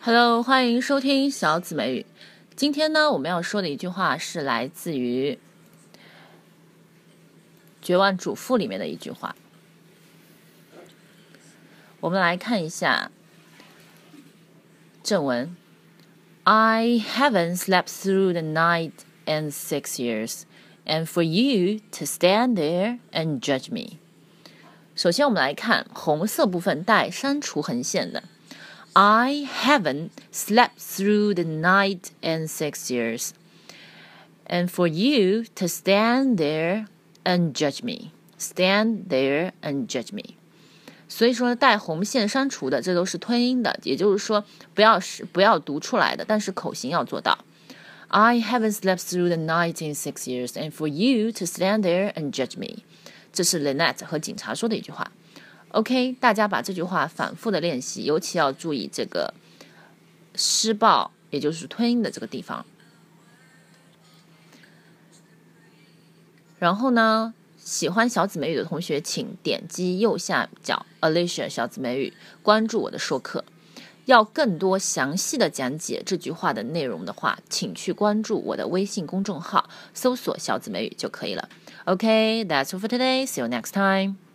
Hello，欢迎收听小紫美语。今天呢，我们要说的一句话是来自于《绝望主妇》里面的一句话。我们来看一下正文：I haven't slept through the night in six years, and for you to stand there and judge me。首先，我们来看红色部分带删除横线的。I haven't slept through the night in six years. And for you to stand there and judge me, stand there and judge me. 所以说带红线删除的，这都是吞音的，也就是说不要是不要读出来的，但是口型要做到。I haven't slept through the night in six years, and for you to stand there and judge me，这是 Lynette 和警察说的一句话。 OK，大家把这句话反复的练习，尤其要注意这个施暴，也就是吞音的这个地方。然后呢，喜欢小紫美语的同学，请点击右下角 Alicia 小紫美语，关注我的说课。要更多详细的讲解这句话的内容的话，请去关注我的微信公众号，搜索小紫美语就可以了。OK，that's all for today. See you next time.